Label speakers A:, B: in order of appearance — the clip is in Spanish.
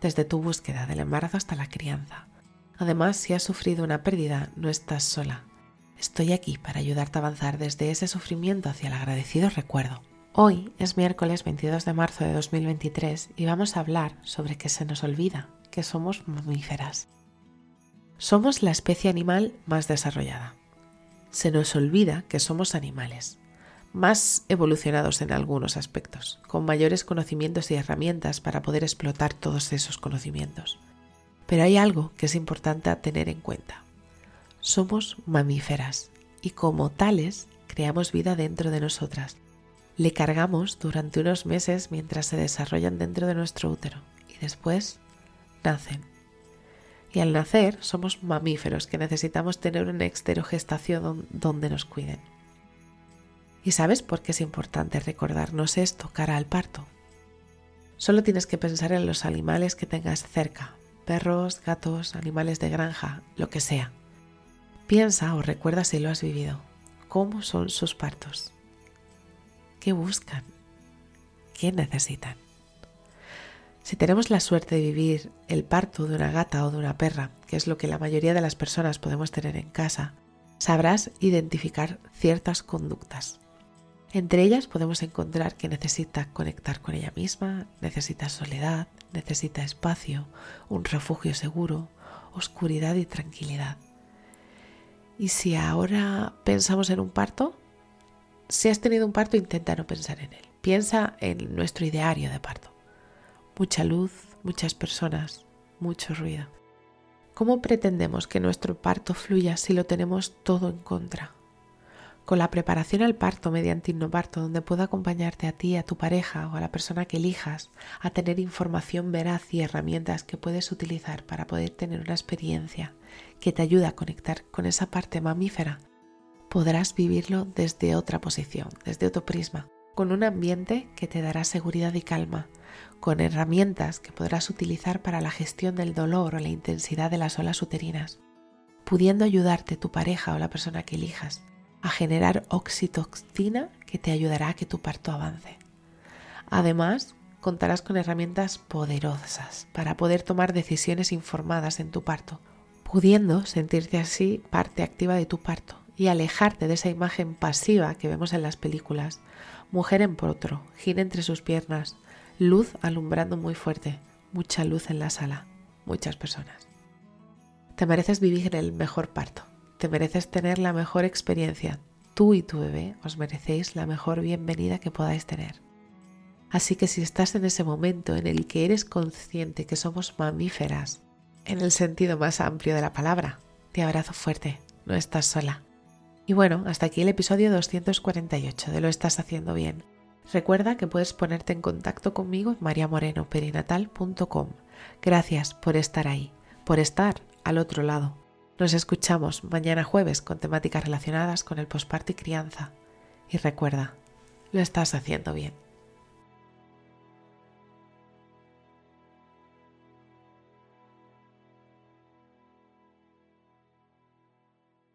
A: desde tu búsqueda del embarazo hasta la crianza. Además, si has sufrido una pérdida, no estás sola. Estoy aquí para ayudarte a avanzar desde ese sufrimiento hacia el agradecido recuerdo. Hoy es miércoles 22 de marzo de 2023 y vamos a hablar sobre que se nos olvida que somos mamíferas. Somos la especie animal más desarrollada. Se nos olvida que somos animales más evolucionados en algunos aspectos, con mayores conocimientos y herramientas para poder explotar todos esos conocimientos. Pero hay algo que es importante tener en cuenta. Somos mamíferas y como tales creamos vida dentro de nosotras. Le cargamos durante unos meses mientras se desarrollan dentro de nuestro útero y después nacen. Y al nacer somos mamíferos que necesitamos tener una exterogestación donde nos cuiden. ¿Y sabes por qué es importante recordarnos esto cara al parto? Solo tienes que pensar en los animales que tengas cerca, perros, gatos, animales de granja, lo que sea. Piensa o recuerda si lo has vivido. ¿Cómo son sus partos? ¿Qué buscan? ¿Qué necesitan? Si tenemos la suerte de vivir el parto de una gata o de una perra, que es lo que la mayoría de las personas podemos tener en casa, sabrás identificar ciertas conductas. Entre ellas podemos encontrar que necesita conectar con ella misma, necesita soledad, necesita espacio, un refugio seguro, oscuridad y tranquilidad. Y si ahora pensamos en un parto, si has tenido un parto, intenta no pensar en él. Piensa en nuestro ideario de parto. Mucha luz, muchas personas, mucho ruido. ¿Cómo pretendemos que nuestro parto fluya si lo tenemos todo en contra? Con la preparación al parto mediante Innoparto, donde puedo acompañarte a ti, a tu pareja o a la persona que elijas a tener información veraz y herramientas que puedes utilizar para poder tener una experiencia que te ayude a conectar con esa parte mamífera, podrás vivirlo desde otra posición, desde otro prisma, con un ambiente que te dará seguridad y calma, con herramientas que podrás utilizar para la gestión del dolor o la intensidad de las olas uterinas, pudiendo ayudarte tu pareja o la persona que elijas a generar oxitocina que te ayudará a que tu parto avance. Además, contarás con herramientas poderosas para poder tomar decisiones informadas en tu parto, pudiendo sentirte así parte activa de tu parto y alejarte de esa imagen pasiva que vemos en las películas. Mujer en potro, gira entre sus piernas, luz alumbrando muy fuerte, mucha luz en la sala, muchas personas. Te mereces vivir el mejor parto te mereces tener la mejor experiencia. Tú y tu bebé os merecéis la mejor bienvenida que podáis tener. Así que si estás en ese momento en el que eres consciente que somos mamíferas, en el sentido más amplio de la palabra, te abrazo fuerte, no estás sola. Y bueno, hasta aquí el episodio 248 de Lo estás haciendo bien. Recuerda que puedes ponerte en contacto conmigo en mariamorenoperinatal.com. Gracias por estar ahí, por estar al otro lado. Nos escuchamos mañana jueves con temáticas relacionadas con el posparto y crianza. Y recuerda, lo estás haciendo bien.